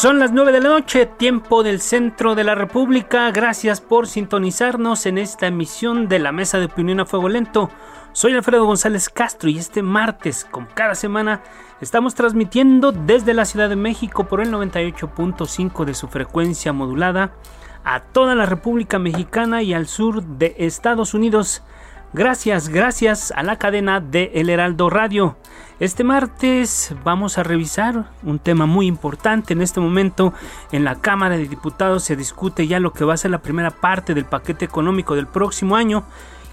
Son las 9 de la noche, tiempo del centro de la República. Gracias por sintonizarnos en esta emisión de la Mesa de Opinión a Fuego Lento. Soy Alfredo González Castro y este martes, como cada semana, estamos transmitiendo desde la Ciudad de México por el 98.5 de su frecuencia modulada a toda la República Mexicana y al sur de Estados Unidos. Gracias, gracias a la cadena de El Heraldo Radio. Este martes vamos a revisar un tema muy importante. En este momento en la Cámara de Diputados se discute ya lo que va a ser la primera parte del paquete económico del próximo año.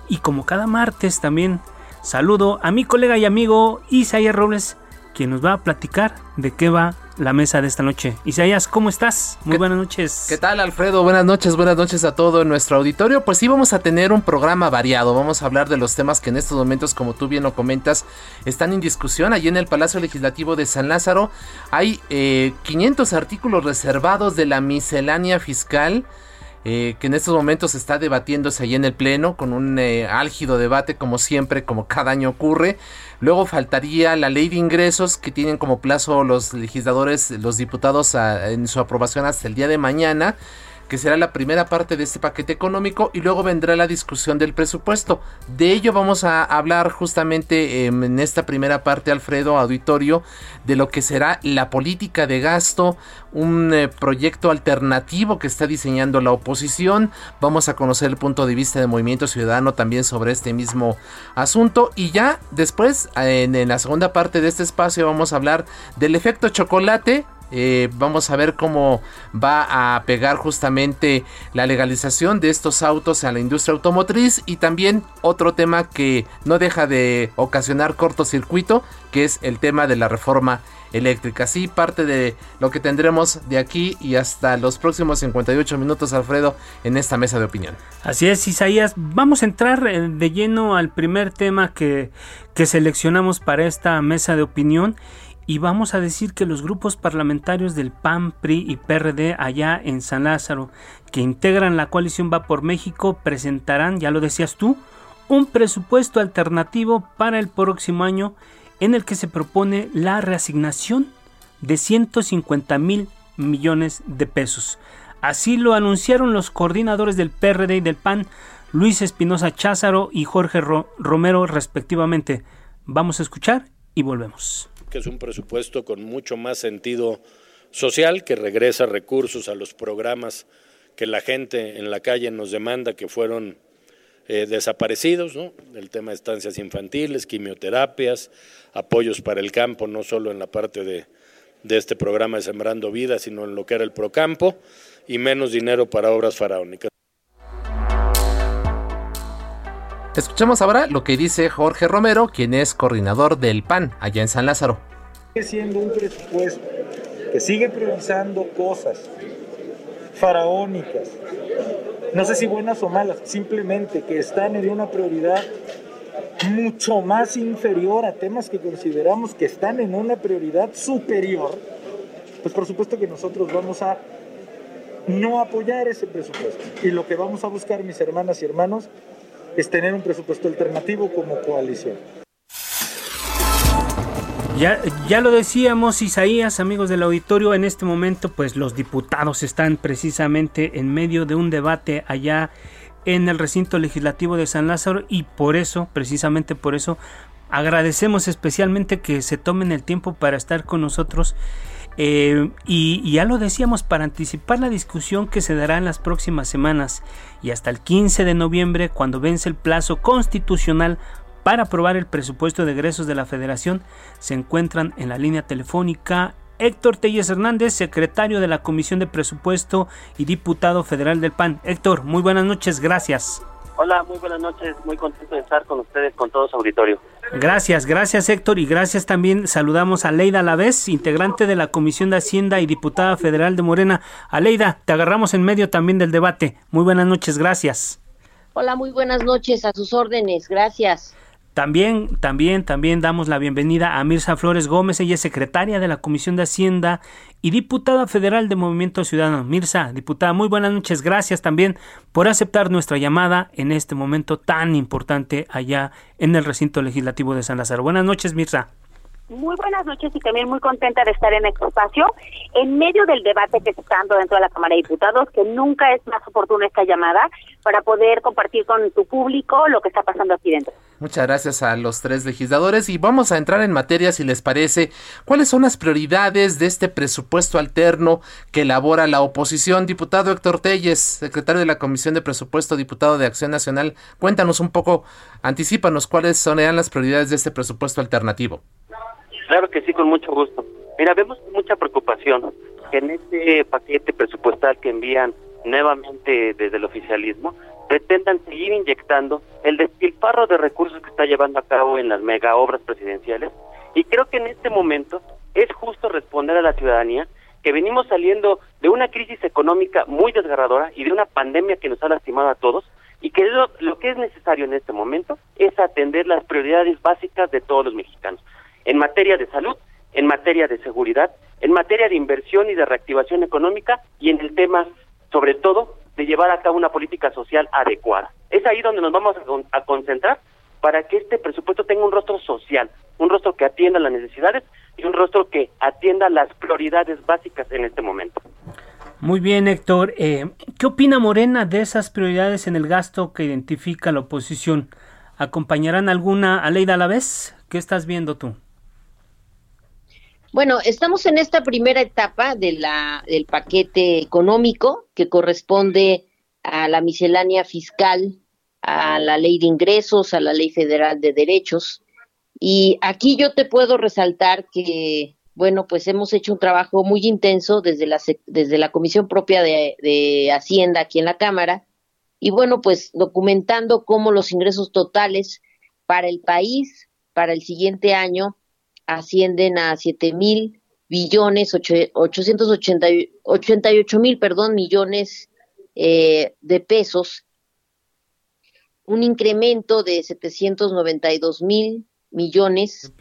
Y como cada martes también saludo a mi colega y amigo Isaías Robles, quien nos va a platicar de qué va la mesa de esta noche. Isaías, ¿cómo estás? Muy buenas noches. ¿Qué tal, Alfredo? Buenas noches, buenas noches a todo nuestro auditorio. Pues sí, vamos a tener un programa variado. Vamos a hablar de los temas que en estos momentos, como tú bien lo comentas, están en discusión. Allí en el Palacio Legislativo de San Lázaro hay 500 eh, artículos reservados de la miscelánea fiscal. Eh, que en estos momentos está debatiéndose allí en el Pleno con un eh, álgido debate como siempre, como cada año ocurre. Luego faltaría la ley de ingresos que tienen como plazo los legisladores, los diputados en su aprobación hasta el día de mañana que será la primera parte de este paquete económico y luego vendrá la discusión del presupuesto. De ello vamos a hablar justamente em, en esta primera parte, Alfredo, auditorio, de lo que será la política de gasto, un eh, proyecto alternativo que está diseñando la oposición. Vamos a conocer el punto de vista de Movimiento Ciudadano también sobre este mismo asunto y ya después en, en la segunda parte de este espacio vamos a hablar del efecto chocolate eh, vamos a ver cómo va a pegar justamente la legalización de estos autos a la industria automotriz. Y también otro tema que no deja de ocasionar cortocircuito, que es el tema de la reforma eléctrica. Así parte de lo que tendremos de aquí y hasta los próximos 58 minutos, Alfredo, en esta mesa de opinión. Así es, Isaías. Vamos a entrar eh, de lleno al primer tema que, que seleccionamos para esta mesa de opinión y vamos a decir que los grupos parlamentarios del PAN, PRI y PRD allá en San Lázaro, que integran la coalición Va por México, presentarán, ya lo decías tú, un presupuesto alternativo para el próximo año en el que se propone la reasignación de 150 mil millones de pesos. Así lo anunciaron los coordinadores del PRD y del PAN, Luis Espinosa Cházaro y Jorge Romero respectivamente. Vamos a escuchar y volvemos que es un presupuesto con mucho más sentido social, que regresa recursos a los programas que la gente en la calle nos demanda que fueron eh, desaparecidos, ¿no? el tema de estancias infantiles, quimioterapias, apoyos para el campo, no solo en la parte de, de este programa de Sembrando Vida, sino en lo que era el Procampo, y menos dinero para obras faraónicas. Escuchemos ahora lo que dice Jorge Romero, quien es coordinador del PAN allá en San Lázaro. Sigue siendo un presupuesto que sigue priorizando cosas faraónicas, no sé si buenas o malas, simplemente que están en una prioridad mucho más inferior a temas que consideramos que están en una prioridad superior, pues por supuesto que nosotros vamos a no apoyar ese presupuesto. Y lo que vamos a buscar, mis hermanas y hermanos, es tener un presupuesto alternativo como coalición. Ya, ya lo decíamos, Isaías, amigos del auditorio, en este momento pues los diputados están precisamente en medio de un debate allá en el recinto legislativo de San Lázaro y por eso, precisamente por eso, agradecemos especialmente que se tomen el tiempo para estar con nosotros. Eh, y, ya lo decíamos, para anticipar la discusión que se dará en las próximas semanas y hasta el 15 de noviembre, cuando vence el plazo constitucional para aprobar el presupuesto de egresos de la Federación, se encuentran en la línea telefónica Héctor Telles Hernández, secretario de la Comisión de Presupuesto y diputado federal del PAN. Héctor, muy buenas noches, gracias. Hola, muy buenas noches, muy contento de estar con ustedes, con todo su auditorio. Gracias, gracias Héctor y gracias también saludamos a Leida Alavés, integrante de la Comisión de Hacienda y diputada federal de Morena. Aleida, te agarramos en medio también del debate. Muy buenas noches, gracias. Hola, muy buenas noches, a sus órdenes, gracias. También, también, también damos la bienvenida a Mirza Flores Gómez, ella es secretaria de la Comisión de Hacienda y diputada federal de Movimiento Ciudadano. Mirza, diputada, muy buenas noches, gracias también por aceptar nuestra llamada en este momento tan importante allá en el recinto legislativo de San Lázaro. Buenas noches, Mirza. Muy buenas noches y también muy contenta de estar en este espacio en medio del debate que se está dando dentro de la Cámara de Diputados, que nunca es más oportuna esta llamada para poder compartir con tu público lo que está pasando aquí dentro. Muchas gracias a los tres legisladores y vamos a entrar en materia si les parece. ¿Cuáles son las prioridades de este presupuesto alterno que elabora la oposición? Diputado Héctor Telles, secretario de la Comisión de Presupuesto, diputado de Acción Nacional, cuéntanos un poco, anticipanos cuáles son las prioridades de este presupuesto alternativo. Claro que sí, con mucho gusto. Mira, vemos mucha preocupación que en este paquete presupuestal que envían nuevamente desde el oficialismo pretendan seguir inyectando el despilfarro de recursos que está llevando a cabo en las mega obras presidenciales y creo que en este momento es justo responder a la ciudadanía que venimos saliendo de una crisis económica muy desgarradora y de una pandemia que nos ha lastimado a todos y que lo, lo que es necesario en este momento es atender las prioridades básicas de todos los mexicanos en materia de salud, en materia de seguridad, en materia de inversión y de reactivación económica y en el tema, sobre todo, de llevar a cabo una política social adecuada. Es ahí donde nos vamos a, concentrar para que este presupuesto tenga un rostro social, un rostro que atienda las necesidades y un rostro que atienda las prioridades básicas en este momento. Muy bien, Héctor. Eh, ¿Qué opina Morena de esas prioridades en el gasto que identifica la oposición? ¿Acompañarán alguna a ley a la vez? ¿Qué estás viendo tú? Bueno, estamos en esta primera etapa de la, del paquete económico que corresponde a la miscelánea fiscal, a la ley de ingresos, a la ley federal de derechos. Y aquí yo te puedo resaltar que, bueno, pues hemos hecho un trabajo muy intenso desde la, desde la Comisión propia de, de Hacienda aquí en la Cámara. Y bueno, pues documentando cómo los ingresos totales para el país para el siguiente año ascienden a siete mil billones, ochocientos ochenta y ocho mil, perdón, millones eh, de pesos, un incremento de 792 mil millones.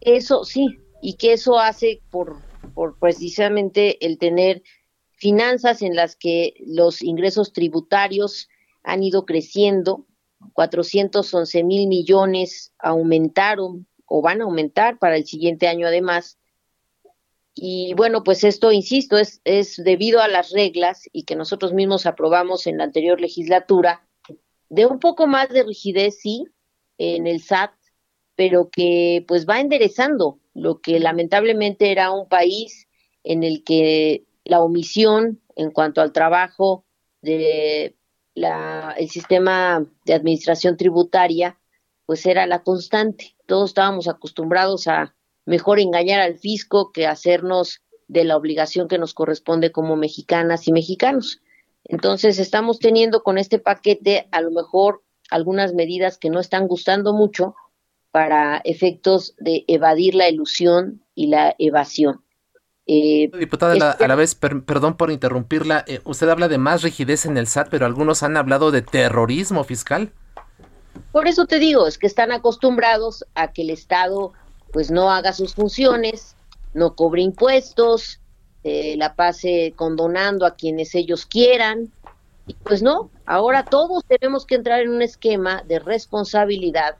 Eso sí, y que eso hace por, por precisamente el tener finanzas en las que los ingresos tributarios han ido creciendo, 411 mil millones aumentaron o van a aumentar para el siguiente año además. Y bueno, pues esto, insisto, es, es debido a las reglas y que nosotros mismos aprobamos en la anterior legislatura, de un poco más de rigidez, sí, en el SAT, pero que pues va enderezando lo que lamentablemente era un país en el que la omisión en cuanto al trabajo de la, el sistema de administración tributaria pues era la constante. Todos estábamos acostumbrados a mejor engañar al fisco que hacernos de la obligación que nos corresponde como mexicanas y mexicanos. Entonces estamos teniendo con este paquete a lo mejor algunas medidas que no están gustando mucho para efectos de evadir la ilusión y la evasión. Eh, Diputada, a la vez, perdón por interrumpirla, eh, usted habla de más rigidez en el SAT, pero algunos han hablado de terrorismo fiscal. Por eso te digo, es que están acostumbrados a que el Estado pues no haga sus funciones, no cobre impuestos, eh, la pase condonando a quienes ellos quieran. Y pues no, ahora todos tenemos que entrar en un esquema de responsabilidad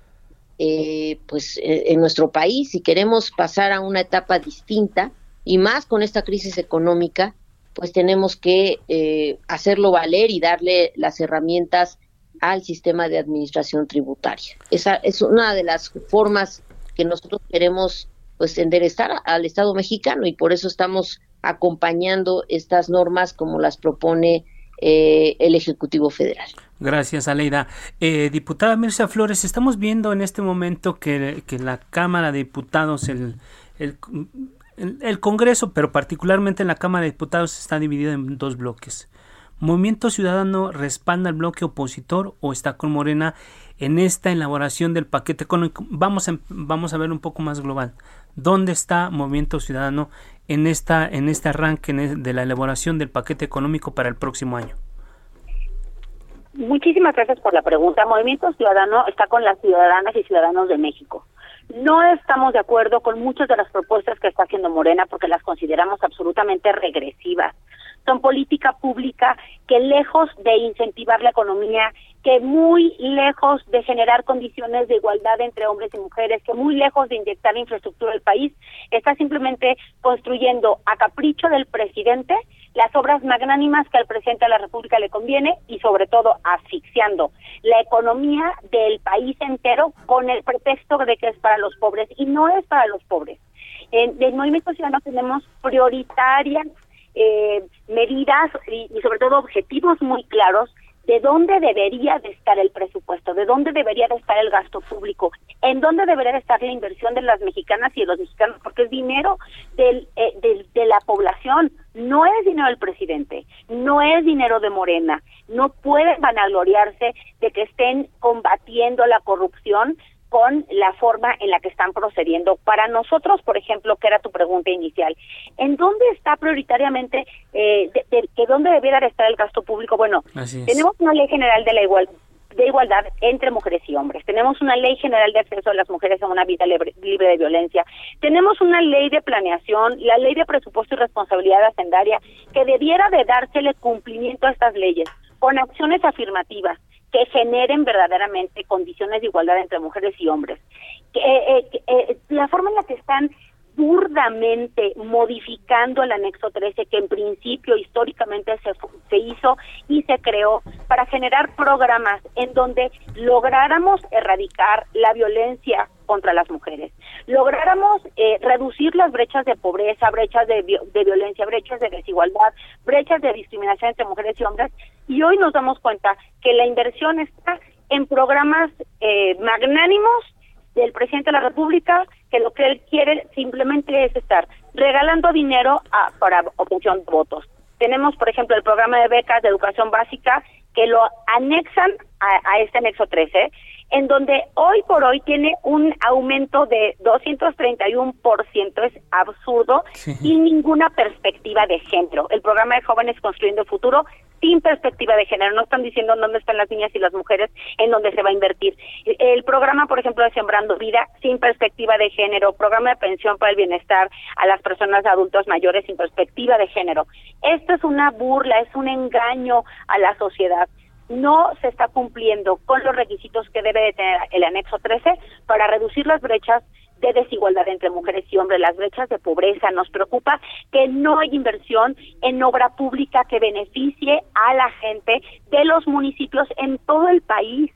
eh, pues eh, en nuestro país si queremos pasar a una etapa distinta y más con esta crisis económica, pues tenemos que hacerlo valer y darle las herramientas al sistema de administración tributaria. Esa es una de las formas que nosotros queremos pues enderezar al Estado mexicano y por eso estamos acompañando estas normas como las propone eh, el Ejecutivo Federal. Gracias, Aleida. Eh, diputada Mirza Flores, estamos viendo en este momento que, la Cámara de Diputados, el, el, Congreso, pero particularmente en la Cámara de Diputados, está dividida en dos bloques. ¿Movimiento Ciudadano respalda al bloque opositor o está con Morena en esta elaboración del paquete económico? Vamos a, vamos a ver un poco más global. ¿Dónde está Movimiento Ciudadano en, esta, en este arranque de la elaboración del paquete económico para el próximo año? Muchísimas gracias por la pregunta. Movimiento Ciudadano está con las ciudadanas y ciudadanos de México. No estamos de acuerdo con muchas de las propuestas que está haciendo Morena porque las consideramos absolutamente regresivas son política pública que lejos de incentivar la economía, que muy lejos de generar condiciones de igualdad entre hombres y mujeres, que muy lejos de inyectar infraestructura al país, está simplemente construyendo a capricho del presidente las obras magnánimas que al presidente de la República le conviene y sobre todo asfixiando la economía del país entero con el pretexto de que es para los pobres y no es para los pobres. En el Movimiento Ciudadano tenemos prioritarias eh, medidas y, sobre todo objetivos muy claros de dónde debería de estar el presupuesto, de dónde debería de estar el gasto público, en dónde debería de estar la inversión de las mexicanas y de los mexicanos, porque es dinero del, eh, de la población, no es dinero del presidente, no es dinero de Morena, no pueden vanagloriarse de que estén combatiendo la corrupción con la forma en la que están procediendo. Para nosotros, por ejemplo, que era tu pregunta inicial, ¿en dónde está prioritariamente, eh, de, dónde debiera estar el gasto público? Bueno, tenemos una ley general de la igualdad de igualdad entre mujeres y hombres. Tenemos una ley general de acceso de las mujeres a una vida libre, libre, de violencia. Tenemos una ley de planeación, la ley de presupuesto y responsabilidad hacendaria, que debiera de dársele cumplimiento a estas leyes con acciones afirmativas que generen verdaderamente condiciones de igualdad entre mujeres y hombres. Que, eh, eh, la forma en la que están burdamente modificando el anexo 13 que en principio históricamente se, se hizo y se creó para generar programas en donde lográramos erradicar la violencia contra las mujeres, lográramos eh, reducir las brechas de pobreza, brechas de, de violencia, brechas de desigualdad, brechas de discriminación entre mujeres y hombres y hoy nos damos cuenta que la inversión está en programas eh, magnánimos del presidente de la República, que lo que él quiere simplemente es estar regalando dinero a, para obtención de votos. Tenemos, por ejemplo, el programa de becas de educación básica que lo anexan a, a este anexo 13 en donde hoy por hoy tiene un aumento de 231%, es absurdo, y ninguna perspectiva de género. El programa de jóvenes construyendo el futuro sin perspectiva de género, no están diciendo dónde están las niñas y las mujeres, en dónde se va a invertir. El programa, por ejemplo, de Sembrando Vida, sin perspectiva de género, programa de pensión para el bienestar a las personas adultos mayores sin perspectiva de género. Esto es una burla, es un engaño a la sociedad no se está cumpliendo con los requisitos que debe de tener el anexo 13 para reducir las brechas de desigualdad entre mujeres y hombres, las brechas de pobreza. Nos preocupa que no hay inversión en obra pública que beneficie a la gente de los municipios en todo el país.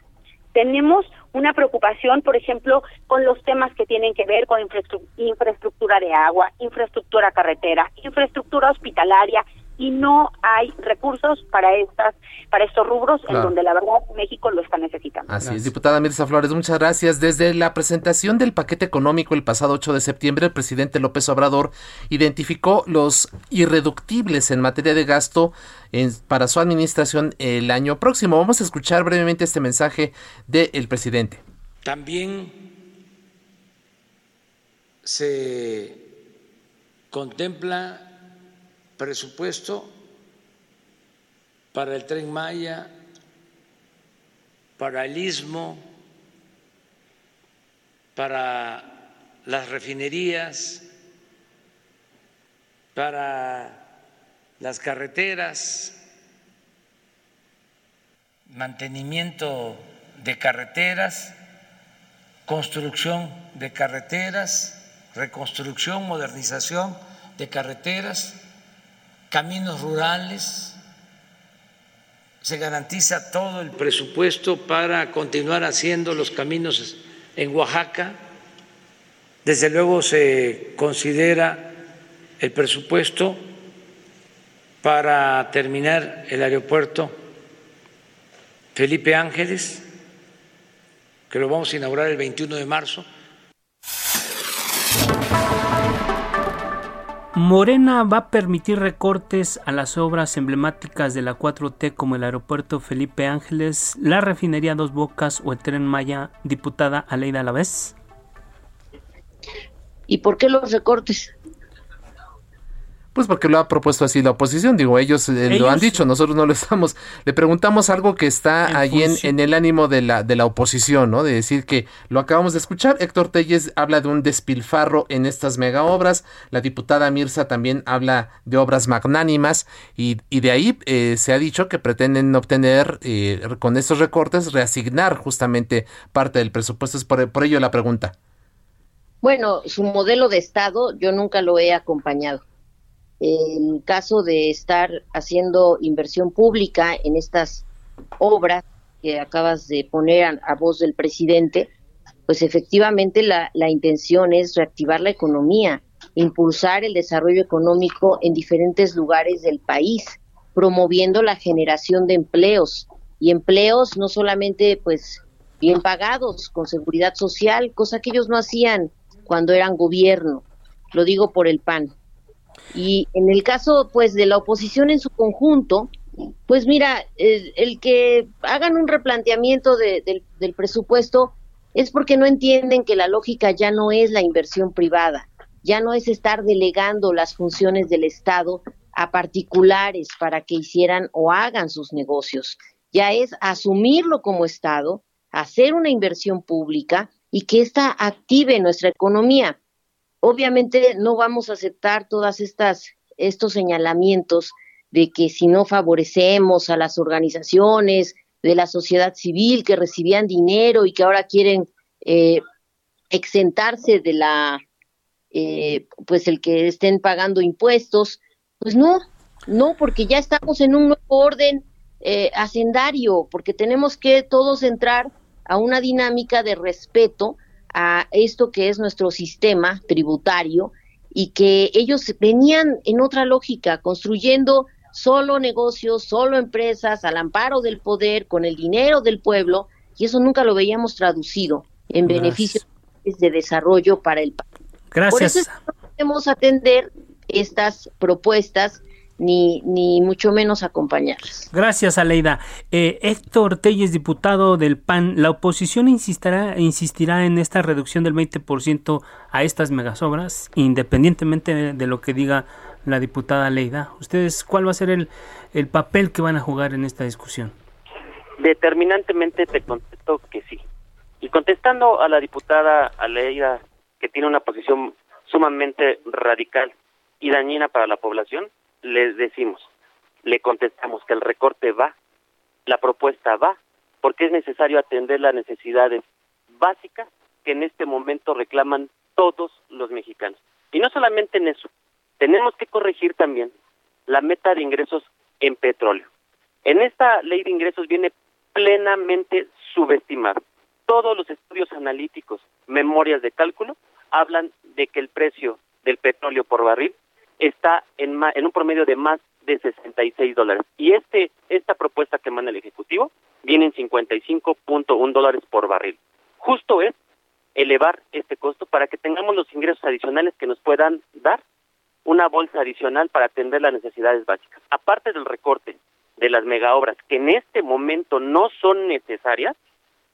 Tenemos una preocupación, por ejemplo, con los temas que tienen que ver con infraestructura de agua, infraestructura carretera, infraestructura hospitalaria, y no hay recursos para estas para estos rubros en donde la verdad México lo está necesitando. Así es, diputada Mirza Flores, muchas gracias. Desde la presentación del paquete económico el pasado 8 de septiembre, el presidente López Obrador identificó los irreductibles en materia de gasto para su administración el año próximo. Vamos a escuchar brevemente este mensaje del presidente. También se contempla presupuesto para el tren Maya, para el istmo, para las refinerías, para las carreteras, mantenimiento de carreteras, construcción de carreteras, reconstrucción, modernización de carreteras caminos rurales, se garantiza todo el presupuesto para continuar haciendo los caminos en Oaxaca. Desde luego se considera el presupuesto para terminar el aeropuerto Felipe Ángeles, que lo vamos a inaugurar el 21 de marzo. Morena va a permitir recortes a las obras emblemáticas de la 4T como el aeropuerto Felipe Ángeles, la refinería Dos Bocas o el tren Maya, diputada Aleida Alavés. ¿Y por qué los recortes? Pues porque lo ha propuesto así la oposición, digo, ellos, eh, lo han dicho, nosotros no lo estamos, le preguntamos algo que está allí en, el ánimo de la, de la oposición, ¿no? De decir que lo acabamos de escuchar, Héctor Telles habla de un despilfarro en estas mega obras, la diputada Mirza también habla de obras magnánimas y, de ahí eh, se ha dicho que pretenden obtener eh, con estos recortes reasignar justamente parte del presupuesto, es por, por ello la pregunta. Bueno, su modelo de Estado yo nunca lo he acompañado el caso de estar haciendo inversión pública en estas obras que acabas de poner a, voz del presidente, pues efectivamente la, la, intención es reactivar la economía, impulsar el desarrollo económico en diferentes lugares del país, promoviendo la generación de empleos y empleos no solamente pues bien pagados, con seguridad social, cosa que ellos no hacían cuando eran gobierno. Lo digo por el PAN. Y en el caso, pues, de la oposición en su conjunto, pues mira, el, que hagan un replanteamiento del presupuesto es porque no entienden que la lógica ya no es la inversión privada, ya no es estar delegando las funciones del Estado a particulares para que hicieran o hagan sus negocios, ya es asumirlo como Estado, hacer una inversión pública y que ésta active nuestra economía. Obviamente no vamos a aceptar todas estas estos señalamientos de que si no favorecemos a las organizaciones de la sociedad civil que recibían dinero y que ahora quieren eh, exentarse de la eh, pues el que estén pagando impuestos pues no no porque ya estamos en un nuevo orden eh, hacendario porque tenemos que todos entrar a una dinámica de respeto a esto que es nuestro sistema tributario y que ellos venían en otra lógica, construyendo solo negocios, solo empresas al amparo del poder, con el dinero del pueblo, y eso nunca lo veíamos traducido en beneficios de desarrollo para el país. Gracias. Por eso no podemos atender estas propuestas ni, ni mucho menos acompañarlas. Gracias, Aleida. Eh, Héctor Telles, diputado del PAN, ¿la oposición insistirá, insistirá en esta reducción del 20% a estas megasobras, independientemente de, lo que diga la diputada Aleida? ¿Ustedes cuál va a ser el, el papel que van a jugar en esta discusión? Determinantemente te contesto que sí. Y contestando a la diputada Aleida, que tiene una posición sumamente radical y dañina para la población, les decimos, le contestamos que el recorte va, la propuesta va, porque es necesario atender las necesidades básicas que en este momento reclaman todos los mexicanos. Y no solamente en eso, tenemos que corregir también la meta de ingresos en petróleo. En esta ley de ingresos viene plenamente subestimado. Todos los estudios analíticos, memorias de cálculo, hablan de que el precio del petróleo por barril está en, en un promedio de más de 66 dólares. Y este esta propuesta que manda el Ejecutivo viene en 55.1 dólares por barril. Justo es elevar este costo para que tengamos los ingresos adicionales que nos puedan dar una bolsa adicional para atender las necesidades básicas. Aparte del recorte de las megaobras que en este momento no son necesarias,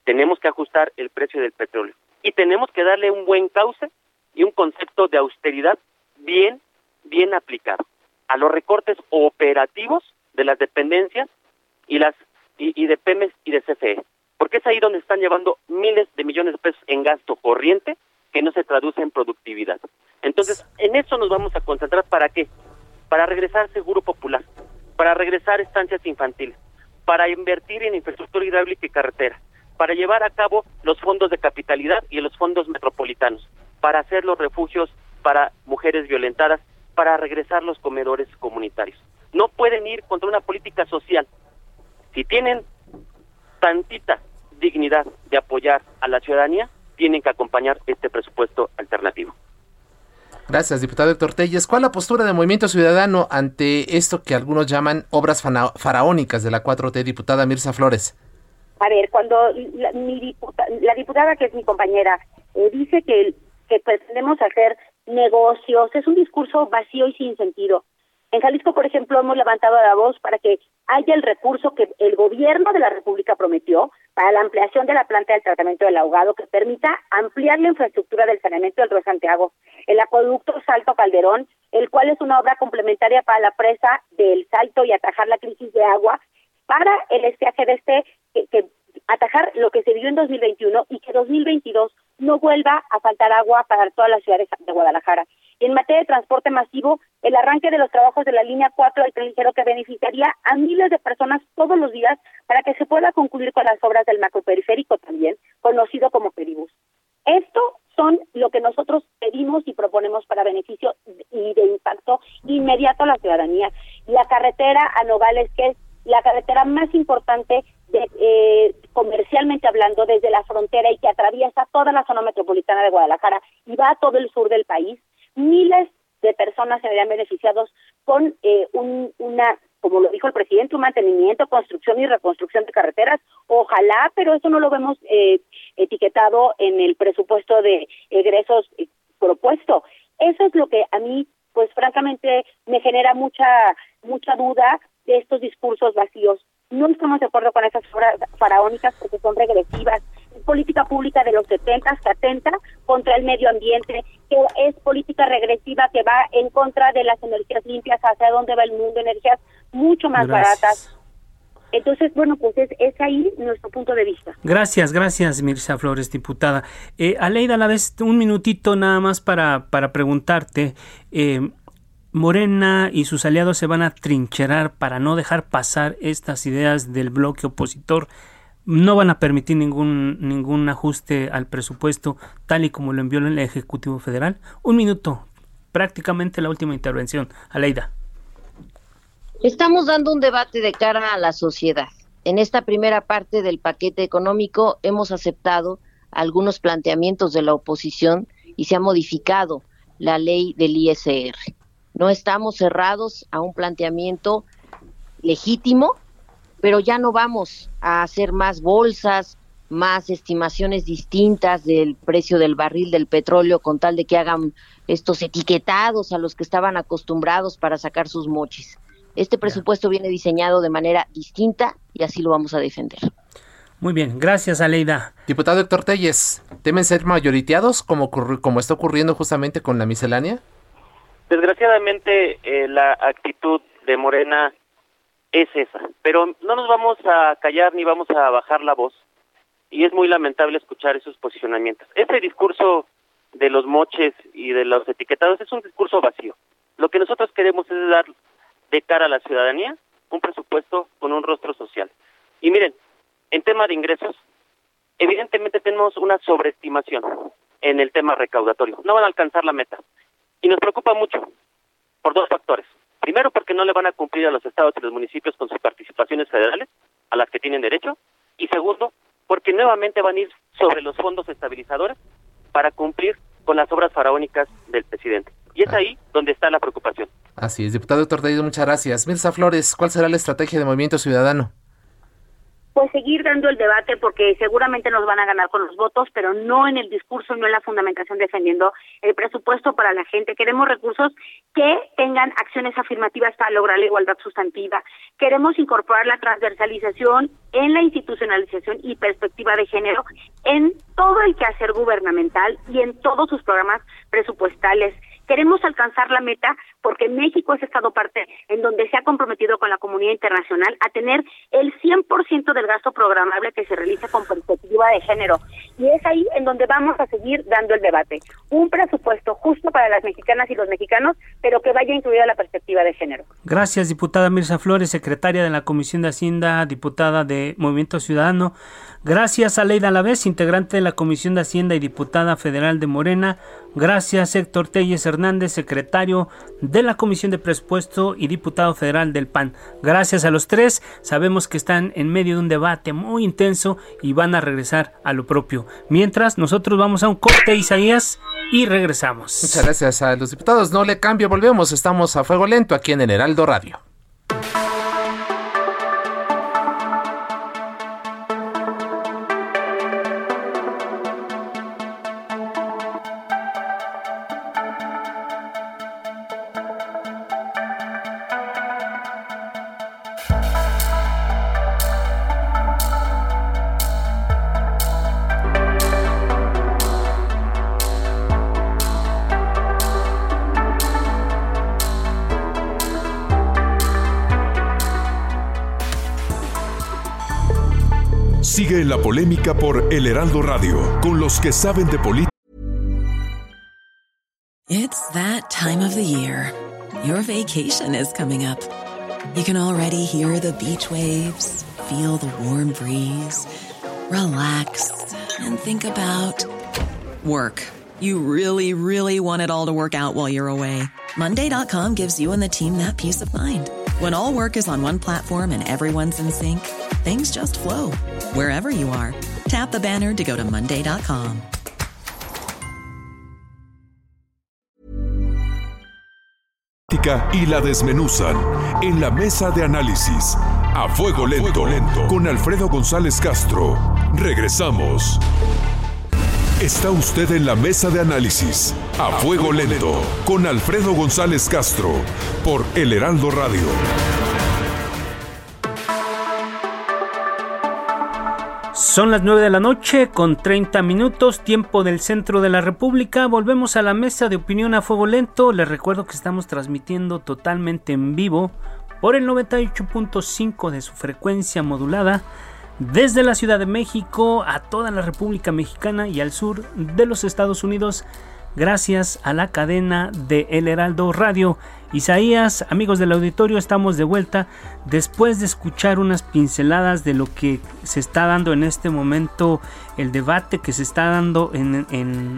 tenemos que ajustar el precio del petróleo y tenemos que darle un buen cauce y un concepto de austeridad bien bien aplicado a los recortes operativos de las dependencias y las y, de PEMES y de CFE, porque es ahí donde están llevando miles de millones de pesos en gasto corriente que no se traduce en productividad. Entonces, en eso nos vamos a concentrar para qué? Para regresar seguro popular, para regresar estancias infantiles, para invertir en infraestructura hidráulica y carretera, para llevar a cabo los fondos de capitalidad y los fondos metropolitanos, para hacer los refugios para mujeres violentadas para regresar los comedores comunitarios. No pueden ir contra una política social Si tienen tantita dignidad de apoyar a la ciudadanía, tienen que acompañar este presupuesto alternativo. Gracias, diputado Héctor Telles. ¿Cuál es la postura del Movimiento Ciudadano ante esto que algunos llaman obras faraónicas de la 4T, diputada Mirza Flores? A ver, cuando la, la diputada, que es mi compañera, eh, dice que, que pretendemos hacer negocios, es un discurso vacío y sin sentido. En Jalisco, por ejemplo, hemos levantado la voz para que haya el recurso que el gobierno de la República prometió para la ampliación de la planta del tratamiento del ahogado que permita ampliar la infraestructura del saneamiento del río Santiago, el acueducto Salto Calderón, el cual es una obra complementaria para la presa del Salto y atajar la crisis de agua para el estiaje de este que, atajar lo que se vivió en 2021 y que 2022 no vuelva a faltar agua para todas las ciudades de Guadalajara. Y en materia de transporte masivo, el arranque de los trabajos de la línea 4 del tren ligero que beneficiaría a miles de personas todos los días para que se pueda concluir con las obras del macroperiférico también, conocido como Peribus. Esto son lo que nosotros pedimos y proponemos para beneficio y de impacto inmediato a la ciudadanía. La carretera a Nogales, que es la carretera más importante de, eh, comercialmente hablando desde la frontera y que atraviesa toda la zona metropolitana de Guadalajara y va a todo el sur del país, miles de personas se verían beneficiados con eh, un, una, como lo dijo el presidente, un mantenimiento, construcción y reconstrucción de carreteras. Ojalá, pero eso no lo vemos eh, etiquetado en el presupuesto de egresos eh, propuesto. Eso es lo que a mí, pues francamente, me genera mucha mucha duda de estos discursos vacíos. No estamos de acuerdo con esas obras faraónicas porque son regresivas. Es política pública de los 70 que atenta contra el medio ambiente, que es política regresiva que va en contra de las energías limpias, hacia dónde va el mundo, energías mucho más baratas. Entonces, bueno, pues es, es, ahí nuestro punto de vista. Gracias, gracias, Mirza Flores, diputada. Eh, Aleida, a la vez, un minutito nada más para, para preguntarte. Eh, Morena y sus aliados se van a trincherar para no dejar pasar estas ideas del bloque opositor. No van a permitir ningún, ningún ajuste al presupuesto tal y como lo envió el Ejecutivo Federal. Un minuto, prácticamente la última intervención. Aleida. Estamos dando un debate de cara a la sociedad. En esta primera parte del paquete económico hemos aceptado algunos planteamientos de la oposición y se ha modificado la ley del ISR. No estamos cerrados a un planteamiento legítimo, pero ya no vamos a hacer más bolsas, más estimaciones distintas del precio del barril del petróleo con tal de que hagan estos etiquetados a los que estaban acostumbrados para sacar sus mochis. Este presupuesto viene diseñado de manera distinta y así lo vamos a defender. Muy bien, gracias Aleida. Diputado Héctor Telles, ¿temen ser mayoriteados como, como está ocurriendo justamente con la miscelánea? Desgraciadamente eh, la actitud de Morena es esa, pero no nos vamos a callar ni vamos a bajar la voz y es muy lamentable escuchar esos posicionamientos. Ese discurso de los moches y de los etiquetados es un discurso vacío. Lo que nosotros queremos es dar de cara a la ciudadanía un presupuesto con un rostro social. Y miren, en tema de ingresos, evidentemente tenemos una sobreestimación en el tema recaudatorio. No van a alcanzar la meta. Y nos preocupa mucho por dos factores. Primero, porque no le van a cumplir a los estados y los municipios con sus participaciones federales, a las que tienen derecho. Y segundo, porque nuevamente van a ir sobre los fondos estabilizadores para cumplir con las obras faraónicas del presidente. Y es ahí donde está la preocupación. Así es, diputado Tortello, muchas gracias. Mirza Flores, ¿cuál será la estrategia de Movimiento Ciudadano? Pues seguir dando el debate porque seguramente nos van a ganar con los votos, pero no en el discurso, no en la fundamentación defendiendo el presupuesto para la gente. Queremos recursos que tengan acciones afirmativas para lograr la igualdad sustantiva. Queremos incorporar la transversalización en la institucionalización y perspectiva de género en todo el quehacer gubernamental y en todos sus programas presupuestales. Queremos alcanzar la meta porque México es Estado parte en donde se ha comprometido con la comunidad internacional a tener el 100% del gasto programable que se realiza con perspectiva de género. Y es ahí en donde vamos a seguir dando el debate. Un presupuesto justo para las mexicanas y los mexicanos, pero que vaya incluida la perspectiva de género. Gracias, diputada Mirza Flores, secretaria de la Comisión de Hacienda, diputada de Movimiento Ciudadano. Gracias a Leida Alavés, integrante de la Comisión de Hacienda y diputada federal de Morena. Gracias Héctor Telles secretario de la Comisión de Presupuesto y diputado federal del PAN. Gracias a los tres. Sabemos que están en medio de un debate muy intenso y van a regresar a lo propio. Mientras, nosotros vamos a un corte, Isaías, y regresamos. Muchas gracias a los diputados. No le cambio, volvemos. Estamos a fuego lento aquí en el Heraldo Radio. Por El Heraldo Radio con los que saben de política. It's that time of the year. Your vacation is coming up. You can already hear the beach waves, feel the warm breeze, relax, and think about work. You really, really want it all to work out while you're away. Monday.com gives you and the team that peace of mind. When all work is on one platform and everyone's in sync, things just flow wherever you are. Tap the banner to go to Monday.com. Y la desmenuzan en la mesa de análisis a fuego lento, lento con Alfredo González Castro. Regresamos. Está usted en la mesa de análisis a fuego lento con Alfredo González Castro por El Heraldo Radio. Son las 9 de la noche con 30 minutos, tiempo del centro de la República. Volvemos a la mesa de opinión a fuego lento. Les recuerdo que estamos transmitiendo totalmente en vivo por el 98.5 de su frecuencia modulada desde la Ciudad de México a toda la República Mexicana y al sur de los Estados Unidos gracias a la cadena de El Heraldo Radio. Isaías, amigos del auditorio, estamos de vuelta después de escuchar unas pinceladas de lo que se está dando en este momento, el debate que se está dando en,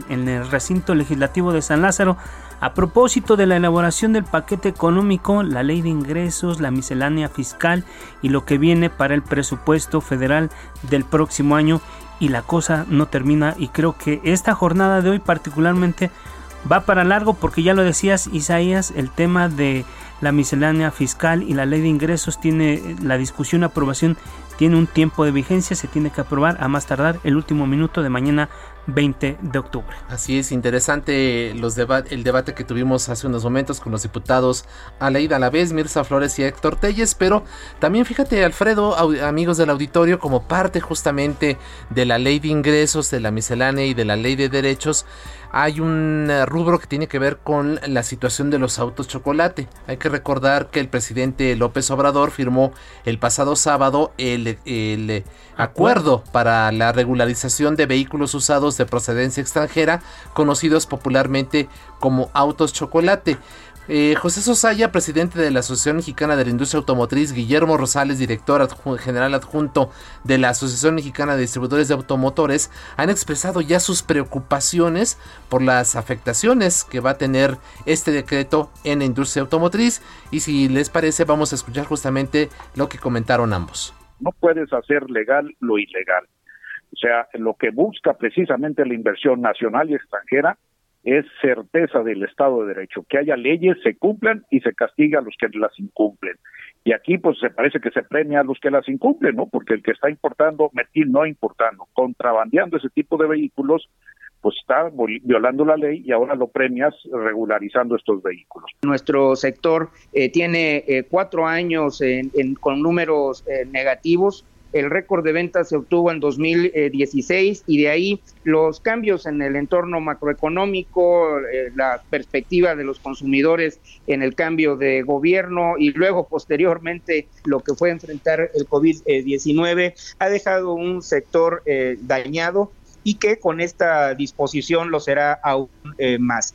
el recinto legislativo de San Lázaro. A propósito de la elaboración del paquete económico, la ley de ingresos, la miscelánea fiscal y lo que viene para el presupuesto federal del próximo año y la cosa no termina y creo que esta jornada de hoy particularmente va para largo porque ya lo decías Isaías, el tema de la miscelánea fiscal y la ley de ingresos tiene la discusión, aprobación tiene un tiempo de vigencia, se tiene que aprobar a más tardar el último minuto de mañana 20 de octubre. Así es, interesante los el debate que tuvimos hace unos momentos con los diputados Aleida Alavés, Mirza Flores y Héctor Telles, pero también fíjate Alfredo, amigos del auditorio, como parte justamente de la ley de ingresos, de la miscelánea y de la ley de derechos, hay un eh, rubro que tiene que ver con la situación de los autos chocolate. Hay que recordar que el presidente López Obrador firmó el pasado sábado el, el acuerdo para la regularización de vehículos usados de procedencia extranjera, conocidos popularmente como autos chocolate. Eh, José Sosaya, presidente de la Asociación Mexicana de la Industria Automotriz, Guillermo Rosales, director general adjunto de la Asociación Mexicana de Distribuidores de Automotores, han expresado ya sus preocupaciones por las afectaciones que va a tener este decreto en la industria automotriz. Y si les parece, vamos a escuchar justamente lo que comentaron ambos. No puedes hacer legal lo ilegal. O sea, lo que busca precisamente la inversión nacional y extranjera es certeza del Estado de Derecho, que haya leyes, se cumplan y se castiga a los que las incumplen. Y aquí pues se parece que se premia a los que las incumplen, ¿no? Porque el que está importando, no importando, contrabandeando ese tipo de vehículos, pues está violando la ley y ahora lo premias regularizando estos vehículos. Nuestro sector eh, tiene eh, cuatro años con números eh, negativos el récord de ventas se obtuvo en 2016 y de ahí los cambios en el entorno macroeconómico, eh, la perspectiva de los consumidores en el cambio de gobierno y luego posteriormente lo que fue enfrentar el COVID-19 ha dejado un sector dañado y que con esta disposición lo será aún eh, más.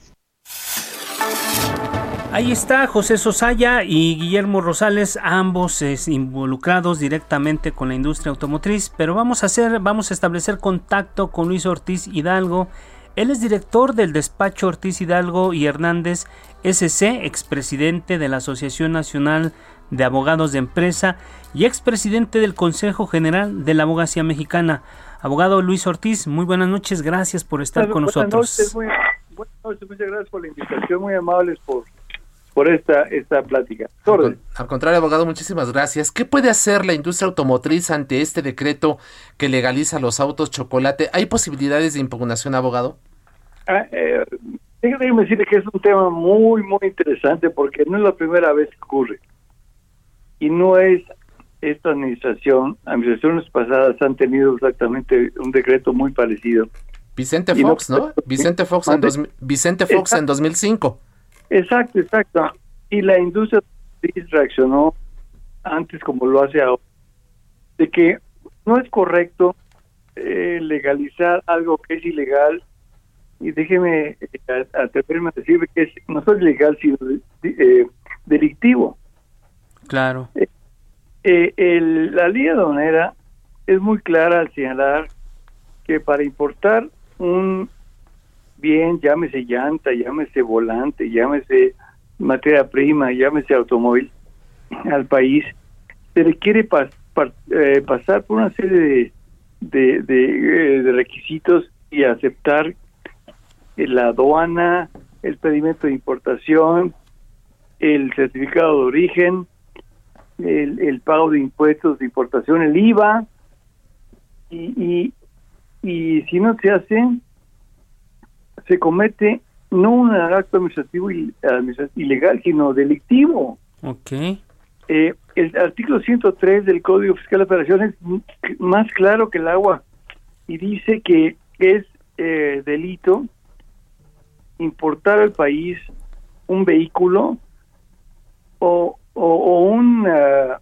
Ahí está José Sosaya y Guillermo Rosales, ambos involucrados directamente con la industria automotriz, pero vamos a hacer, vamos a establecer contacto con Luis Ortiz Hidalgo. Él es director del despacho Ortiz Hidalgo y Hernández SC, expresidente de la Asociación Nacional de Abogados de Empresa y expresidente del Consejo General de la Abogacía Mexicana. Abogado Luis Ortiz, muy buenas noches, gracias por estar con nosotros. buenas noches, muchas gracias por la invitación, muy amables por por esta, esta plática. Al, contrario, abogado, muchísimas gracias. ¿Qué puede hacer la industria automotriz ante este decreto que legaliza los autos chocolate? ¿Hay posibilidades de impugnación, abogado? Ah, eh, déjeme decirle que es un tema muy, muy interesante porque no es la primera vez que ocurre. Y no es esta administración, administraciones pasadas han tenido exactamente un decreto muy parecido. Vicente Fox, ¿no? Vicente Fox, en, dos, Vicente Fox en 2005. Exacto, exacto. Y la industria reaccionó antes como lo hace ahora, de que no es correcto eh, legalizar algo que es ilegal y déjeme eh, atreverme a decir que es, no es ilegal sino eh, delictivo. Claro. El, la ley aduanera es muy clara al señalar que para importar un bien, llámese llanta, llámese volante, llámese materia prima, llámese automóvil al país, se requiere eh, pasar por una serie de, de, eh, requisitos y aceptar la aduana, el pedimento de importación, el certificado de origen, el, el pago de impuestos de importación, el IVA, y, y, y si no se hace, se comete no un acto administrativo ilegal, sino delictivo. Ok. Eh, el artículo 103 del Código Fiscal de Operaciones es más claro que el agua y dice que es eh, delito importar al país un vehículo o, o, un, ah,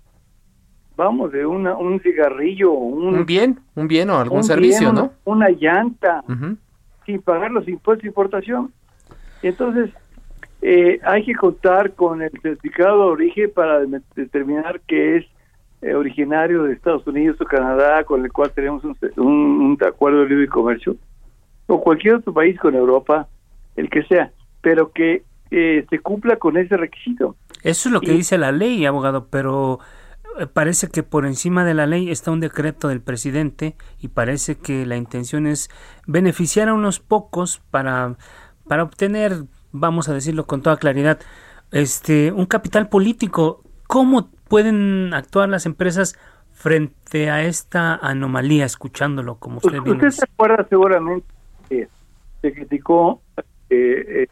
vamos, de una, un cigarrillo, un, un bien, un bien o algún servicio, ¿no? Una, llanta, sin pagar los impuestos de importación. Entonces, eh, hay que contar con el certificado de origen para determinar que es eh, originario de Estados Unidos o Canadá, con el cual tenemos un, un, acuerdo de libre comercio, o cualquier otro país con Europa, el que sea, pero que eh, se cumpla con ese requisito. Eso es lo que dice la ley, abogado, pero eh, parece que por encima de la ley está un decreto del presidente y parece que la intención es beneficiar a unos pocos para, para obtener, vamos a decirlo con toda claridad, este un capital político. ¿Cómo pueden actuar las empresas frente a esta anomalía, escuchándolo como usted pues, Usted se acuerda seguramente que se criticó eh, eh,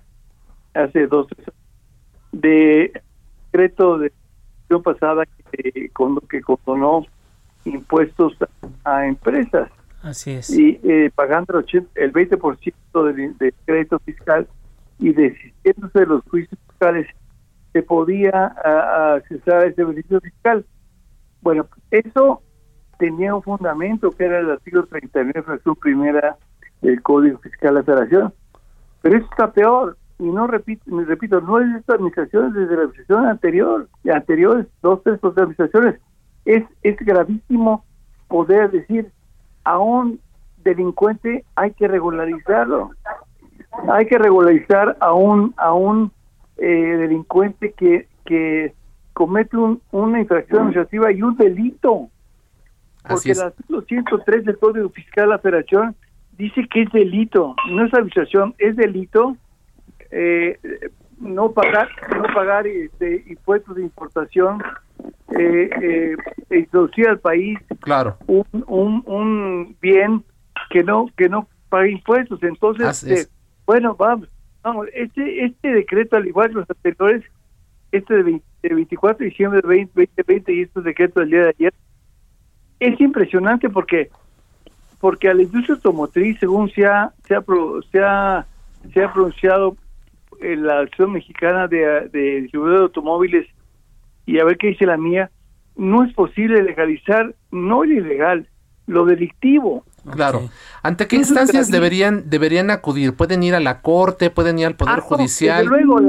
hace dos de decreto de pasada que, que condonó impuestos a empresas. Así es. Y eh, pagando el 20% de, de crédito fiscal y desistiéndose de los juicios fiscales, se podía accesar a ese beneficio fiscal. Bueno, eso tenía un fundamento que era el artículo 39, fracción primera del Código Fiscal de la Federación. Pero eso está peor y no repito, repito, no es esta administración, desde la administración anterior, anteriores dos, tres administraciones. Es, es gravísimo poder decir a un delincuente hay que regularizarlo. Hay que regularizar a un, a un eh, delincuente que, que comete un, una infracción administrativa y un delito. Porque el artículo 103 del Código Fiscal de la Federación dice que es delito, no es administración, es delito eh, no pagar no pagar este, impuestos de importación eh, eh, e introducir al país claro. un, un, un, bien que no que no paga impuestos. Entonces este, bueno vamos vamos este este decreto al igual que los anteriores este de, 24 de diciembre de 2020 y este decreto del día de ayer es impresionante porque porque a la industria automotriz según se ha se ha, se ha, se ha pronunciado la acción mexicana de, de distribuidor de automóviles y a ver qué dice la mía, no es posible legalizar no lo ilegal, lo delictivo. Claro. ¿Ante qué instancias deberían deberían acudir? ¿Pueden ir a la corte? ¿Pueden ir al Poder ah, Judicial? Desde luego,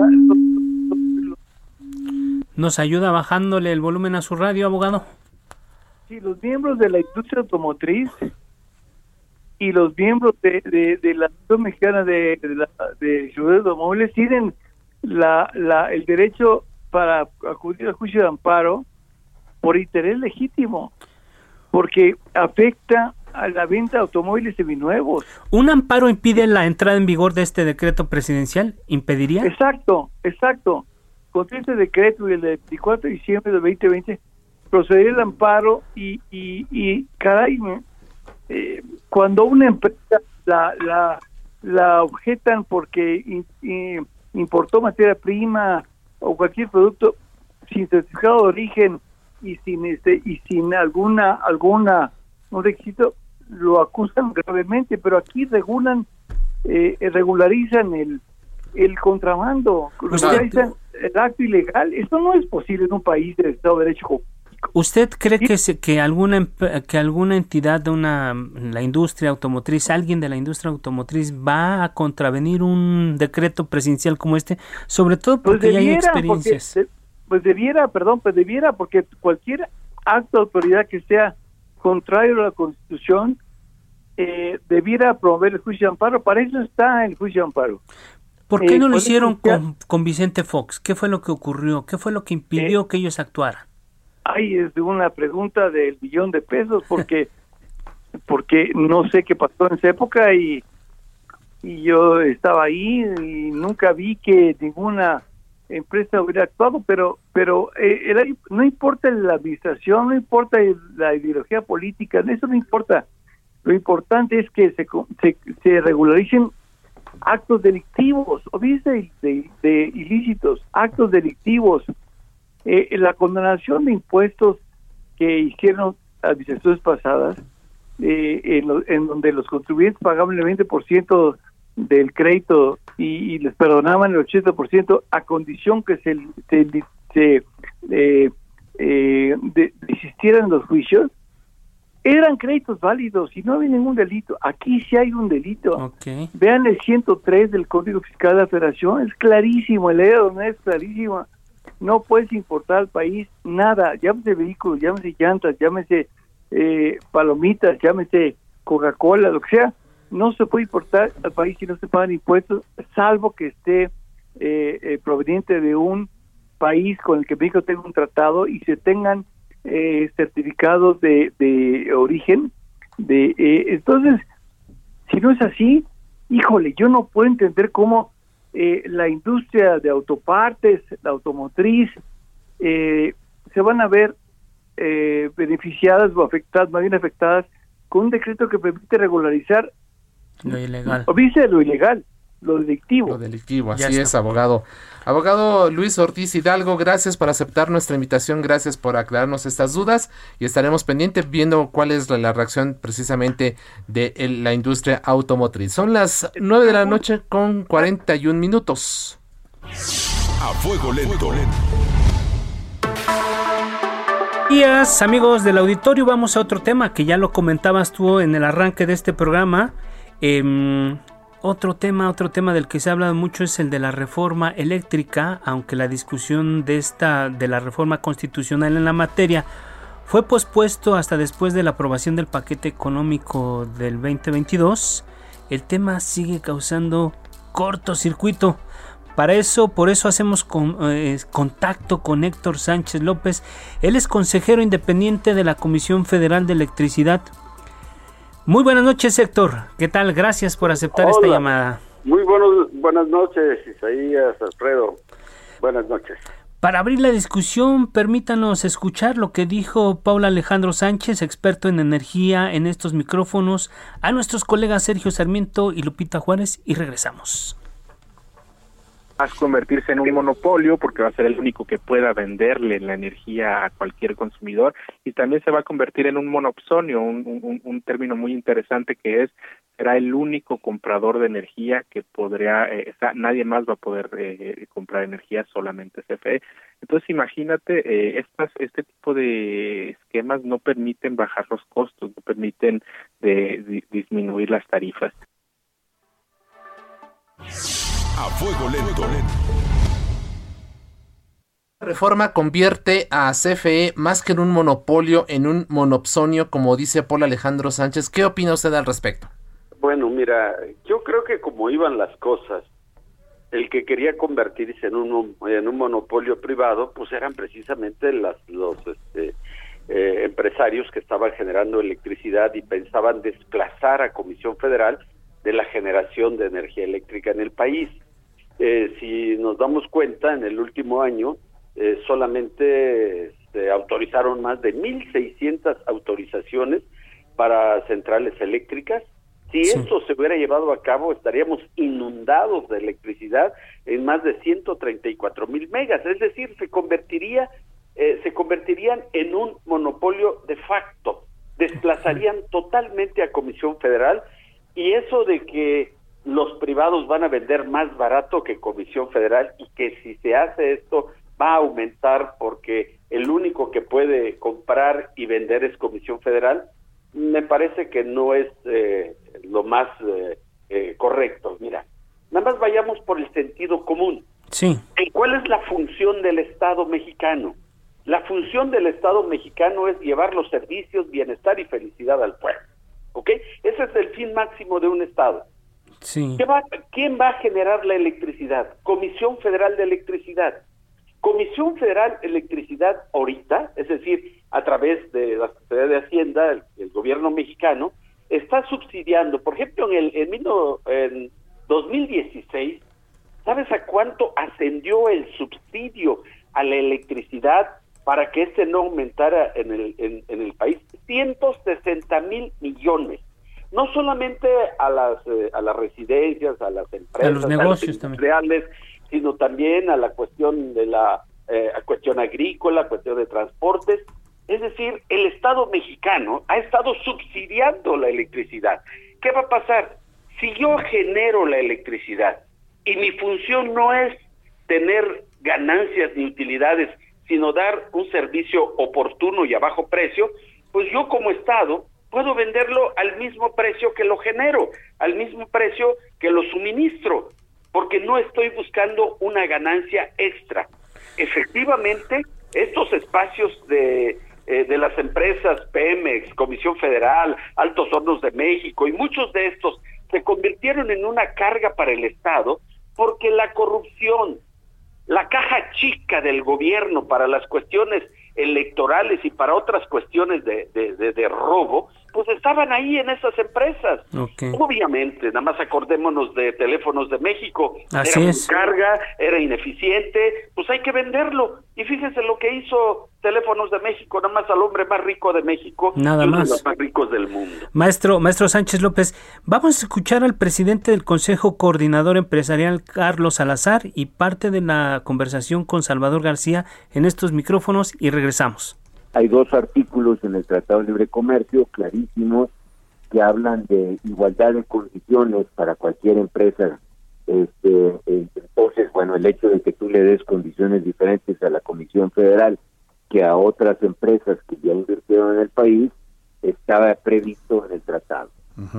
¿Nos ayuda bajándole el volumen a su radio, abogado? Sí, los miembros de la industria automotriz y los miembros de, de, la Asociación Mexicana de, de, de Automóviles tienen la, la, el derecho para acudir al juicio de amparo por interés legítimo, porque afecta a la venta de automóviles seminuevos. ¿Un amparo impide la entrada en vigor de este decreto presidencial? ¿Impediría? Exacto, exacto. Con este decreto y el 24 de diciembre de 2020 procedería el amparo y, y, y caray, eh, cuando una empresa la, la, la objetan porque importó materia prima o cualquier producto sin certificado de origen y sin este y sin alguna alguna un requisito lo acusan gravemente pero aquí regulan eh, regularizan el el contrabando regularizan el acto ilegal. Esto no es posible en un país de Estado de Derecho ¿Usted cree que, se, que alguna que alguna entidad de una la industria automotriz, alguien de la industria automotriz va a contravenir un decreto presidencial como este, sobre todo pues porque ya hay experiencias? pues debiera, perdón, pues debiera porque cualquier acto de autoridad que sea contrario a la Constitución eh, debiera promover el juicio de amparo. Para eso está el juicio de amparo. ¿Por qué no lo eh, hicieron con, con, Vicente Fox? ¿Qué fue lo que ocurrió? ¿Qué fue lo que impidió eh, que ellos actuaran? Ay, es una pregunta del billón de pesos porque porque no sé qué pasó en esa época y, y yo estaba ahí y nunca vi que ninguna empresa hubiera actuado, pero pero eh, no importa la administración, no importa la ideología política, eso no importa. Lo importante es que se, se, se regularicen actos delictivos, o dice de, de ilícitos, actos delictivos, eh, la condonación de impuestos que hicieron administraciones pasadas, eh, en, donde los contribuyentes pagaban el 20% del crédito y, les perdonaban el 80% a condición que se, se, eh, eh desistieran los juicios, eran créditos válidos y no había ningún delito. Aquí sí hay un delito. Vean el 103 del Código Fiscal de la Federación, es clarísimo, el ley de es clarísima no puedes importar al país nada, llámese vehículos, llámese llantas, llámese eh, palomitas, llámese Coca-Cola, lo que sea, no se puede importar al país si no se pagan impuestos, salvo que esté eh, eh, proveniente de un país con el que México tenga un tratado y se tengan certificados de, de origen. de Entonces, si no es así, híjole, yo no puedo entender cómo eh, la industria de autopartes, la automotriz, eh, se van a ver eh, beneficiadas o afectadas, más bien afectadas, con un decreto que permite regularizar lo ilegal. O dice lo ilegal lo delictivo. Lo delictivo, así es, abogado. Abogado Luis Ortiz Hidalgo, gracias por aceptar nuestra invitación, gracias por aclararnos estas dudas y estaremos pendientes viendo cuál es la, reacción precisamente de la industria automotriz. Son las 9 de la noche con 41 minutos. A fuego lento. Días, amigos del auditorio, vamos a otro tema que ya lo comentabas tú en el arranque de este programa. Eh, otro tema, otro tema del que se ha hablado mucho es el de la reforma eléctrica, aunque la discusión de esta de la reforma constitucional en la materia fue pospuesto hasta después de la aprobación del paquete económico del 2022. El tema sigue causando cortocircuito. Para eso, por eso hacemos eh, contacto con Héctor Sánchez López. Él es consejero independiente de la Comisión Federal de Electricidad muy buenas noches, Héctor. ¿Qué tal? Gracias por aceptar esta llamada. Muy buenos, buenas noches, Isaías, Alfredo. Buenas noches. Para abrir la discusión, permítanos escuchar lo que dijo Paula Alejandro Sánchez, experto en energía, en estos micrófonos, a nuestros colegas Sergio Sarmiento y Lupita Juárez, y regresamos a convertirse en un monopolio porque va a ser el único que pueda venderle la energía a cualquier consumidor y también se va a convertir en un monopsonio, un, un, término muy interesante que es será el único comprador de energía que podría, eh, nadie más va a poder eh, comprar energía, solamente CFE. Entonces imagínate, eh, estas, este tipo de esquemas no permiten bajar los costos, no permiten de disminuir las tarifas. A fuego lento. La reforma convierte a CFE más que en un monopolio en un monopsonio, como dice Paul Alejandro Sánchez. ¿Qué opina usted al respecto? Bueno, mira, yo creo que como iban las cosas, el que quería convertirse en un en un monopolio privado, pues eran precisamente las, los este, eh, empresarios que estaban generando electricidad y pensaban desplazar a Comisión Federal de la generación de energía eléctrica en el país. Eh, si nos damos cuenta, en el último año eh, solamente se autorizaron más de 1.600 autorizaciones para centrales eléctricas. Si esto se hubiera llevado a cabo, estaríamos inundados de electricidad en más de 134 mil megas. Es decir, se convertiría, eh, se convertirían en un monopolio de facto. Desplazarían totalmente a Comisión Federal y eso de que los privados van a vender más barato que Comisión Federal y que si se hace esto va a aumentar porque el único que puede comprar y vender es Comisión Federal, me parece que no es eh, lo más eh, eh, correcto. Mira, nada más vayamos por el sentido común. Sí. ¿Cuál es la función del Estado mexicano? La función del Estado mexicano es llevar los servicios, bienestar y felicidad al pueblo. ¿Ok? Ese es el fin máximo de un Estado. ¿Quién va a generar la electricidad? Comisión Federal de Electricidad. Comisión Federal de Electricidad ahorita, es decir, a través de la Secretaría de Hacienda, el, gobierno mexicano, está subsidiando, por ejemplo, en el en, en 2016, ¿sabes a cuánto ascendió el subsidio a la electricidad para que este no aumentara en el, en, el país? 160 mil millones no solamente a las eh, a las residencias, a las empresas, a los negocios industriales, sino también a la cuestión de la eh, cuestión agrícola, cuestión de transportes. Es decir, el Estado mexicano ha estado subsidiando la electricidad. ¿Qué va a pasar? Si yo genero la electricidad y mi función no es tener ganancias ni utilidades, sino dar un servicio oportuno y a bajo precio, pues yo como Estado puedo venderlo al mismo precio que lo genero, al mismo precio que lo suministro porque no estoy buscando una ganancia extra. Efectivamente, estos espacios de, eh, de las empresas Pemex, Comisión Federal, Altos Hornos de México y muchos de estos se convirtieron en una carga para el Estado porque la corrupción, la caja chica del gobierno para las cuestiones electorales y para otras cuestiones de, de, robo, pues estaban ahí en esas empresas. Obviamente, nada más acordémonos de Teléfonos de México. Así era es. carga, era ineficiente, pues hay que venderlo. Y fíjense lo que hizo Teléfonos de México, nada más al hombre más rico de México, nada uno más. de los más ricos del mundo. Maestro, maestro Sánchez López, vamos a escuchar al presidente del Consejo Coordinador Empresarial, Carlos Salazar, y parte de la conversación con Salvador García en estos micrófonos y regresamos. Hay dos artículos en el Tratado de Libre Comercio clarísimos que hablan de igualdad de condiciones para cualquier empresa. Este, entonces, bueno, el hecho de que tú le des condiciones diferentes a la Comisión Federal que a otras empresas que ya invirtieron en el país estaba previsto en el tratado.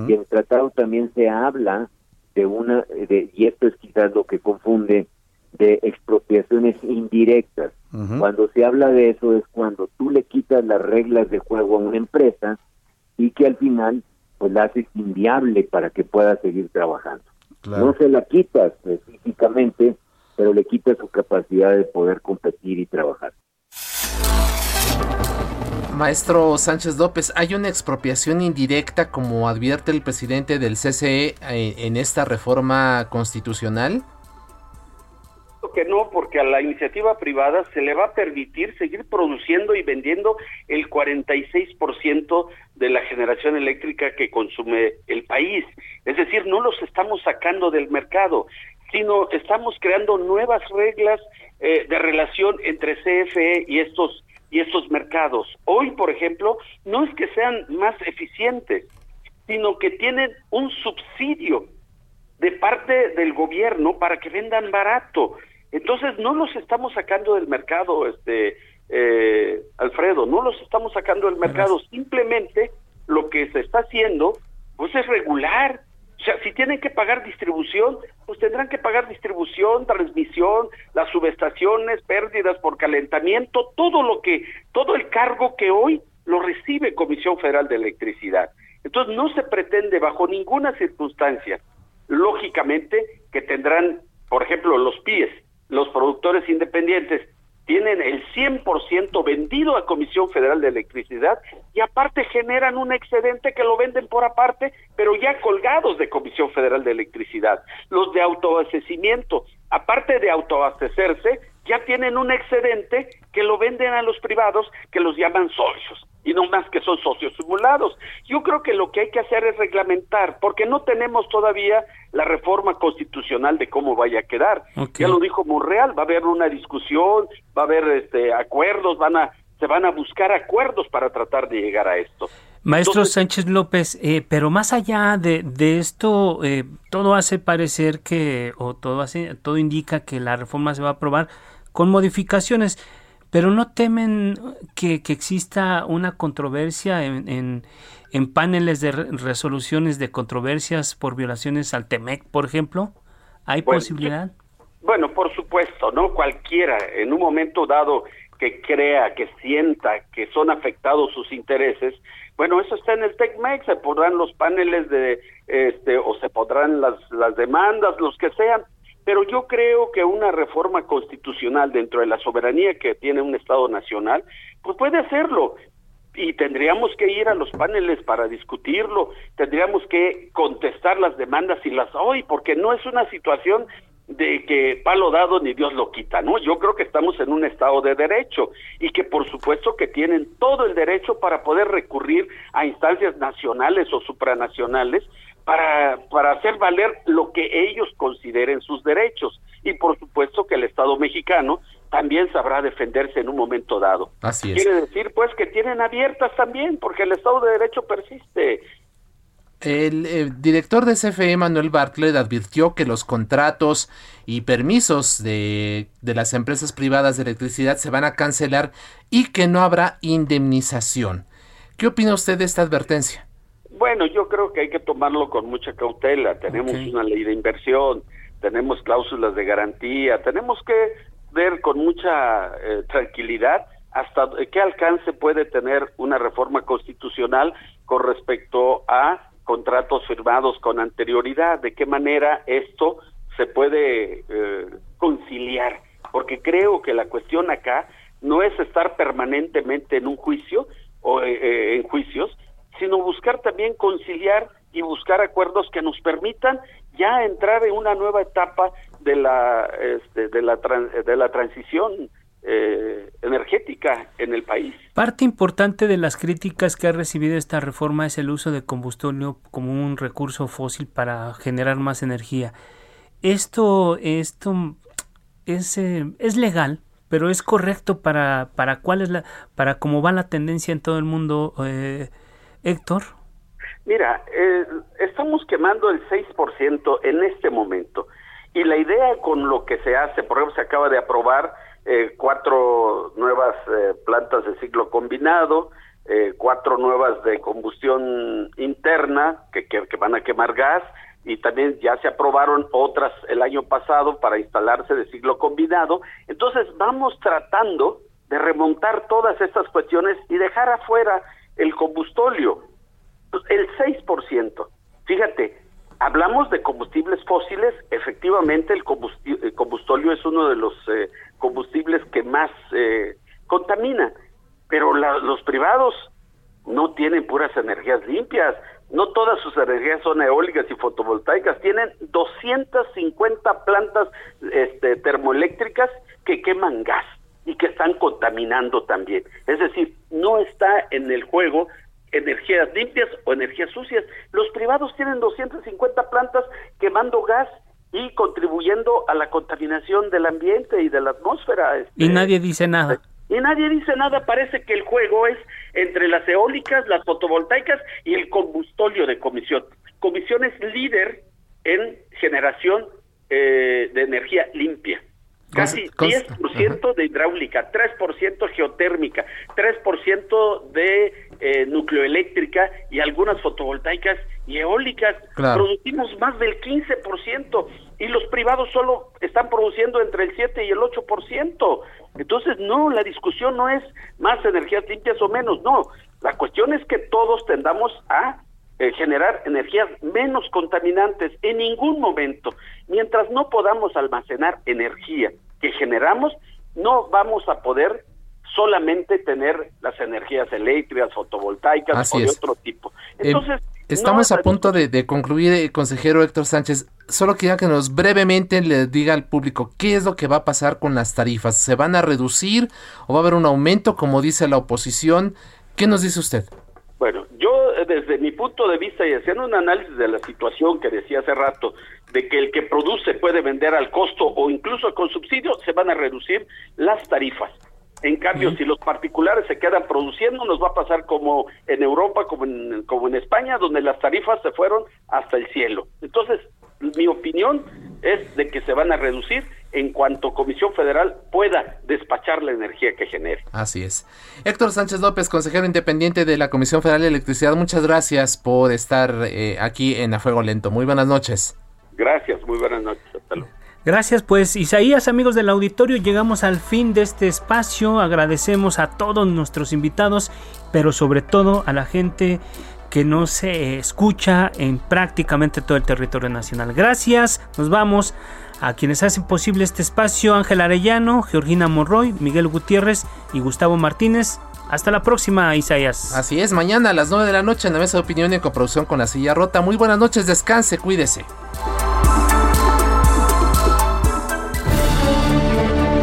Y en el tratado también se habla de una, de, y esto es quizás lo que confunde, de expropiaciones indirectas. Cuando se habla de eso es cuando tú le quitas las reglas de juego a una empresa y que al final pues la haces inviable para que pueda seguir trabajando. No se la quitas específicamente, pero le quitas su capacidad de poder competir y trabajar. Maestro Sánchez López, ¿hay una expropiación indirecta como advierte el presidente del CCE eh, en esta reforma constitucional? Que no, porque a la iniciativa privada se le va a permitir seguir produciendo y vendiendo el 46% de la generación eléctrica que consume el país. Es decir, no los estamos sacando del mercado, sino estamos creando nuevas reglas eh, de relación entre CFE y estos y estos mercados. Hoy, por ejemplo, no es que sean más eficientes, sino que tienen un subsidio de parte del gobierno para que vendan barato. Entonces no los estamos sacando del mercado, este eh, Alfredo, no los estamos sacando del mercado. Simplemente lo que se está haciendo, pues es regular. O O sea, si tienen que pagar distribución, pues tendrán que pagar distribución, transmisión, las subestaciones, pérdidas por calentamiento, todo lo que, todo el cargo que hoy lo recibe Comisión Federal de Electricidad. Entonces no se pretende bajo ninguna circunstancia, lógicamente, que tendrán, por ejemplo, los PIES, los productores independientes, tienen el 100% vendido a Comisión Federal de Electricidad y aparte generan un excedente que lo venden por aparte, pero ya colgados de Comisión Federal de Electricidad. Los de autoabastecimiento, aparte de autoabastecerse, ya tienen un excedente que lo venden a los privados que los llaman socios y no más que son socios simulados. Yo creo que lo que hay que hacer es reglamentar, porque no tenemos todavía la reforma constitucional de cómo vaya a quedar. Ya lo dijo Monreal, va a haber una discusión, va a haber este acuerdos, van a se van a buscar acuerdos para tratar de llegar a esto. Maestro Sánchez López, eh, pero más allá de, de esto, eh, todo hace parecer que, o todo, hace, todo indica que la reforma se va a aprobar con modificaciones pero no temen que, exista una controversia en, en, paneles de resoluciones de controversias por violaciones al TEMEC, por ejemplo. ¿Hay posibilidad? Bueno, por supuesto, ¿no? Cualquiera, en un momento dado que crea, que sienta que son afectados sus intereses, bueno, eso está en el TECMEC, se podrán los paneles de, este, o se podrán las, las demandas, los que sean, pero yo creo que una reforma constitucional dentro de la soberanía que tiene un Estado nacional, pues puede hacerlo. Y tendríamos que ir a los paneles para discutirlo, tendríamos que contestar las demandas y las hoy, porque no es una situación de que palo dado ni Dios lo quita, ¿no? Yo creo que estamos en un estado de derecho y que por supuesto que tienen todo el derecho para poder recurrir a instancias nacionales o supranacionales para, para hacer valer lo que ellos consideren sus derechos. Y por supuesto que el Estado mexicano también sabrá defenderse en un momento dado. Así es. Quiere decir, pues, que tienen abiertas también, porque el Estado de Derecho persiste. El, director de CFE, Manuel Bartlett, advirtió que los contratos y permisos de, de, las empresas privadas de electricidad se van a cancelar y que no habrá indemnización. ¿Qué opina usted de esta advertencia? Bueno, yo creo que hay que tomarlo con mucha cautela. Tenemos una ley de inversión, tenemos cláusulas de garantía, tenemos que ver con mucha eh, tranquilidad hasta qué alcance puede tener una reforma constitucional con respecto a contratos firmados con anterioridad, de qué manera esto se puede eh, conciliar, porque creo que la cuestión acá no es estar permanentemente en un juicio o eh, en juicios, sino buscar también conciliar y buscar acuerdos que nos permitan ya entrar en una nueva etapa de la este, de la de la transición eh, energética en el país. Parte importante de las críticas que ha recibido esta reforma es el uso de combustible como un recurso fósil para generar más energía. Esto, esto es, eh, es legal, pero es correcto para, para cuál es la, para cómo va la tendencia en todo el mundo. Eh, Héctor. Mira, eh, estamos quemando el 6% en este momento. Y la idea con lo que se hace, por ejemplo, se acaba de aprobar eh, cuatro nuevas eh, plantas de ciclo combinado, cuatro nuevas de combustión interna que, que, van a quemar gas y también ya se aprobaron otras el año pasado para instalarse de ciclo combinado. Entonces vamos tratando de remontar todas estas cuestiones y dejar afuera el combustóleo, el 6%. Fíjate, hablamos de combustibles fósiles, efectivamente el, combustóleo es uno de los eh, combustibles que más eh, contamina, pero los privados no tienen puras energías limpias, no todas sus energías son eólicas y fotovoltaicas, tienen 250 plantas este, termoeléctricas que queman gas y que están contaminando también. Es decir, no está en el juego energías limpias o energías sucias. Los privados tienen 250 plantas quemando gas y contribuyendo a la contaminación del ambiente y de la atmósfera. Este, y nadie dice nada. Y nadie dice nada, parece que el juego es entre las eólicas, las fotovoltaicas y el combustóleo de comisión. Comisión es líder en generación eh, de energía limpia. Casi 10% de hidráulica, 3% geotérmica, 3% de eh, nucleoeléctrica y algunas fotovoltaicas y eólicas. Producimos más del 15% y los privados solo están produciendo entre el 7 y el 8%. Entonces, no, la discusión no es más energías limpias o menos, no. La cuestión es que todos tendamos a eh, generar energías menos contaminantes en ningún momento. Mientras no podamos almacenar energía que generamos, no vamos a poder solamente tener las energías eléctricas, fotovoltaicas o de otro tipo. Eh, Entonces, estamos a punto de, concluir, eh, consejero Héctor Sánchez. Solo quería que nos brevemente le diga al público qué es lo que va a pasar con las tarifas. ¿Se van a reducir o va a haber un aumento, como dice la oposición? ¿Qué nos dice usted? Bueno, yo eh, desde mi punto de vista y haciendo un análisis de la situación que decía hace rato, de que el que produce puede vender al costo o incluso con subsidio, se van a reducir las tarifas. En cambio, si los particulares se quedan produciendo, nos va a pasar como en Europa, como en, como en España, donde las tarifas se fueron hasta el cielo. Entonces, mi opinión es de que se van a reducir en cuanto Comisión Federal pueda despachar la energía que genere. Así es. Héctor Sánchez López, consejero independiente de la Comisión Federal de Electricidad, muchas gracias por estar eh, aquí en A Fuego Lento. Muy buenas noches. Gracias, muy buenas noches. Hasta luego. Gracias, pues Isaías, amigos del auditorio, llegamos al fin de este espacio. Agradecemos a todos nuestros invitados, pero sobre todo a la gente que no se escucha en prácticamente todo el territorio nacional. Gracias, nos vamos a quienes hacen posible este espacio, Ángel Arellano, Georgina Monroy, Miguel Gutiérrez y Gustavo Martínez. Hasta la próxima, Isaías. Así es, mañana a las 9 de la noche en la mesa de opinión y coproducción con la silla rota. Muy buenas noches, descanse, cuídese.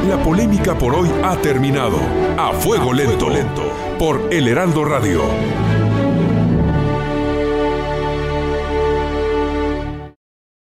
La polémica por hoy ha terminado. A fuego lento, lento. por El Heraldo Radio.